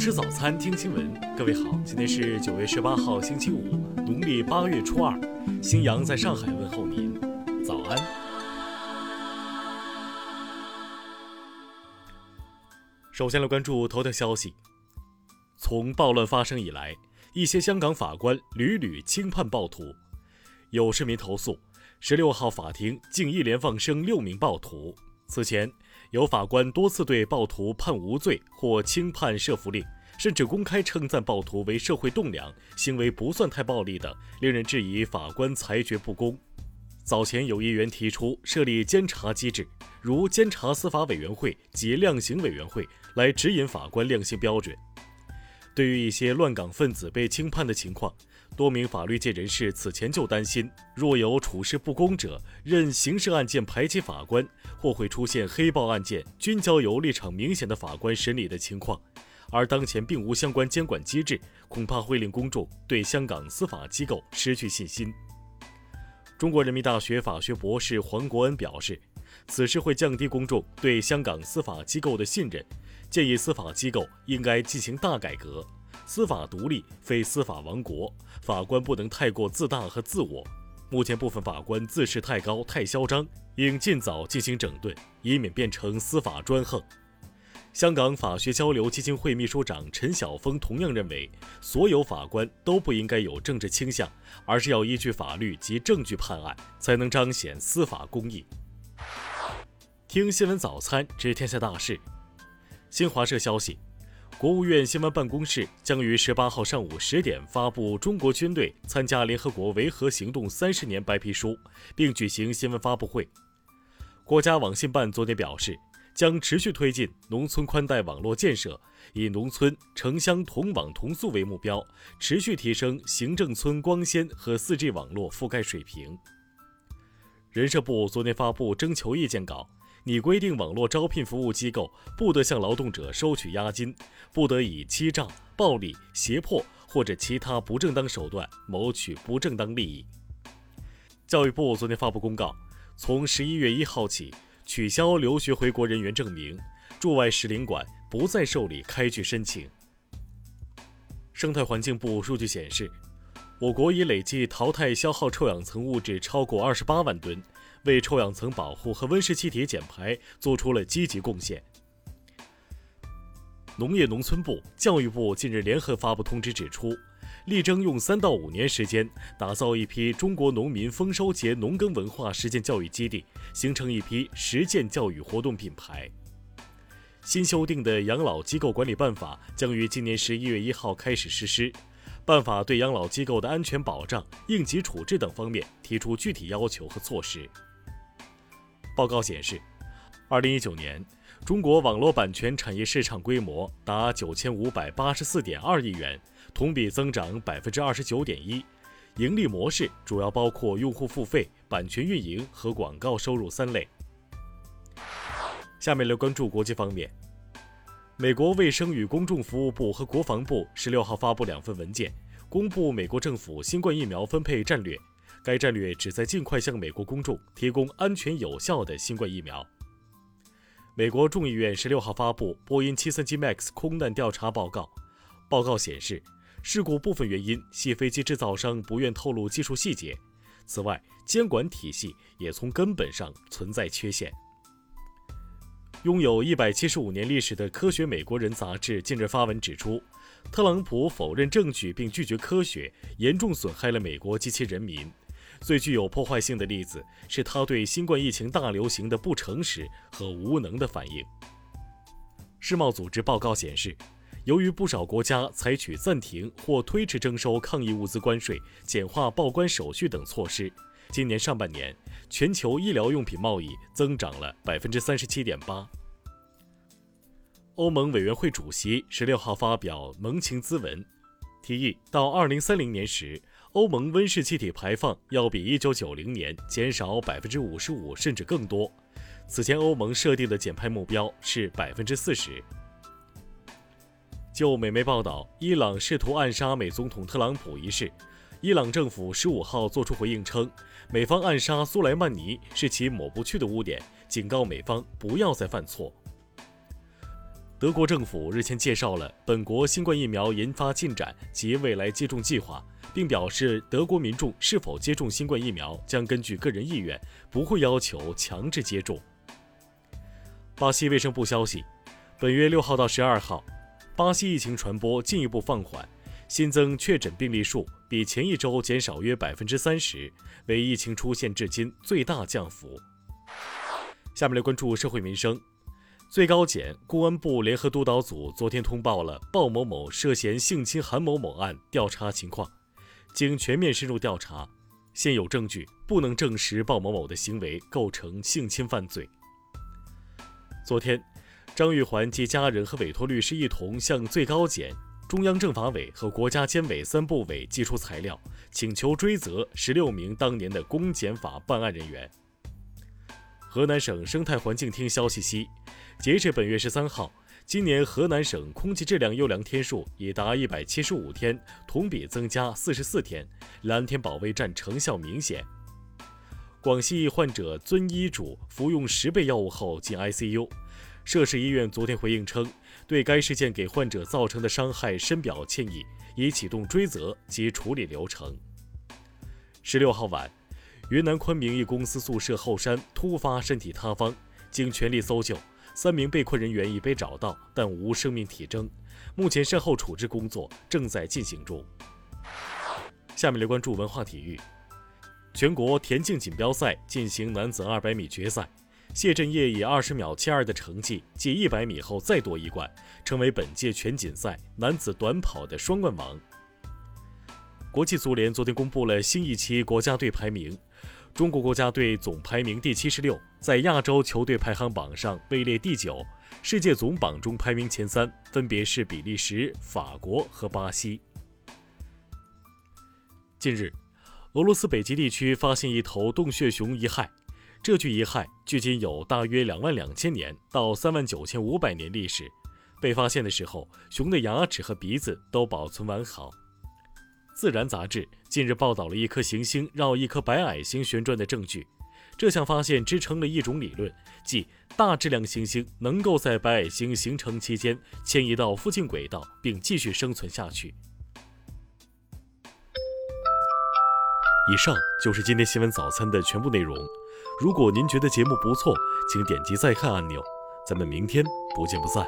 吃早餐，听新闻。各位好，今天是九月十八号，星期五，农历八月初二。新阳在上海问候您，早安。首先来关注头条消息。从暴乱发生以来，一些香港法官屡屡轻判暴徒。有市民投诉，十六号法庭竟一连放生六名暴徒。此前，有法官多次对暴徒判无罪或轻判设伏令，甚至公开称赞暴徒为社会栋梁，行为不算太暴力等，令人质疑法官裁决不公。早前有议员提出设立监察机制，如监察司法委员会及量刑委员会，来指引法官量刑标准。对于一些乱港分子被轻判的情况，多名法律界人士此前就担心，若有处事不公者任刑事案件排挤法官，或会出现黑暴案件均交由立场明显的法官审理的情况。而当前并无相关监管机制，恐怕会令公众对香港司法机构失去信心。中国人民大学法学博士黄国恩表示，此事会降低公众对香港司法机构的信任，建议司法机构应该进行大改革。司法独立非司法王国，法官不能太过自大和自我。目前部分法官自视太高、太嚣张，应尽早进行整顿，以免变成司法专横。香港法学交流基金会秘书长陈晓峰同样认为，所有法官都不应该有政治倾向，而是要依据法律及证据判案，才能彰显司法公义。听新闻早餐知天下大事。新华社消息。国务院新闻办公室将于十八号上午十点发布中国军队参加联合国维和行动三十年白皮书，并举行新闻发布会。国家网信办昨天表示，将持续推进农村宽带网络建设，以农村城乡同网同速为目标，持续提升行政村光纤和 4G 网络覆盖水平。人社部昨天发布征求意见稿。拟规定，网络招聘服务机构不得向劳动者收取押金，不得以欺诈、暴力、胁迫或者其他不正当手段谋取不正当利益。教育部昨天发布公告，从十一月一号起取消留学回国人员证明，驻外使领馆不再受理开具申请。生态环境部数据显示，我国已累计淘汰消耗臭氧层物质超过二十八万吨。为臭氧层保护和温室气体减排做出了积极贡献。农业农村部、教育部近日联合发布通知，指出，力争用三到五年时间打造一批中国农民丰收节农耕文化实践教育基地，形成一批实践教育活动品牌。新修订的养老机构管理办法将于今年十一月一号开始实施。办法对养老机构的安全保障、应急处置等方面提出具体要求和措施。报告显示，二零一九年，中国网络版权产业市场规模达九千五百八十四点二亿元，同比增长百分之二十九点一。盈利模式主要包括用户付费、版权运营和广告收入三类。下面来关注国际方面，美国卫生与公众服务部和国防部十六号发布两份文件，公布美国政府新冠疫苗分配战略。该战略旨在尽快向美国公众提供安全有效的新冠疫苗。美国众议院十六号发布波音七三七 MAX 空难调查报告，报告显示，事故部分原因系飞机制造商不愿透露技术细节。此外，监管体系也从根本上存在缺陷。拥有一百七十五年历史的《科学美国人》杂志近日发文指出，特朗普否认证据并拒绝科学，严重损害了美国及其人民。最具有破坏性的例子是他对新冠疫情大流行的不诚实和无能的反应。世贸组织报告显示，由于不少国家采取暂停或推迟征收抗疫物资关税、简化报关手续等措施，今年上半年全球医疗用品贸易增长了百分之三十七点八。欧盟委员会主席十六号发表盟情咨文，提议到二零三零年时。欧盟温室气体排放要比1990年减少55%甚至更多。此前欧盟设定的减排目标是40%。就美媒报道，伊朗试图暗杀美总统特朗普一事，伊朗政府15号作出回应称，美方暗杀苏莱曼尼是其抹不去的污点，警告美方不要再犯错。德国政府日前介绍了本国新冠疫苗研发进展及未来接种计划，并表示德国民众是否接种新冠疫苗将根据个人意愿，不会要求强制接种。巴西卫生部消息，本月六号到十二号，巴西疫情传播进一步放缓，新增确诊病例数比前一周减少约百分之三十，为疫情出现至今最大降幅。下面来关注社会民生。最高检、公安部联合督导组昨天通报了鲍某某涉嫌性侵韩某某案调查情况。经全面深入调查，现有证据不能证实鲍某某的行为构成性侵犯罪。昨天，张玉环及家人和委托律师一同向最高检、中央政法委和国家监委三部委寄出材料，请求追责十六名当年的公检法办案人员。河南省生态环境厅消息悉，截至本月十三号，今年河南省空气质量优良天数已达一百七十五天，同比增加四十四天，蓝天保卫战成效明显。广西患者遵医嘱服用十倍药物后进 ICU，涉事医院昨天回应称，对该事件给患者造成的伤害深表歉意，已启动追责及处理流程。十六号晚。云南昆明一公司宿舍后山突发身体塌方，经全力搜救，三名被困人员已被找到，但无生命体征。目前善后处置工作正在进行中。下面来关注文化体育。全国田径锦标赛进行男子200米决赛，谢震业以20秒72的成绩继100米后再夺一冠，成为本届全锦赛男子短跑的双冠王。国际足联昨天公布了新一期国家队排名。中国国家队总排名第七十六，在亚洲球队排行榜上位列第九。世界总榜中排名前三分别是比利时、法国和巴西。近日，俄罗斯北极地区发现一头洞穴熊遗骸，这具遗骸距今有大约两万两千年到三万九千五百年历史。被发现的时候，熊的牙齿和鼻子都保存完好。《自然》杂志近日报道了一颗行星绕一颗白矮星旋转的证据。这项发现支撑了一种理论，即大质量行星能够在白矮星形成期间迁移到附近轨道，并继续生存下去。以上就是今天新闻早餐的全部内容。如果您觉得节目不错，请点击再看按钮。咱们明天不见不散。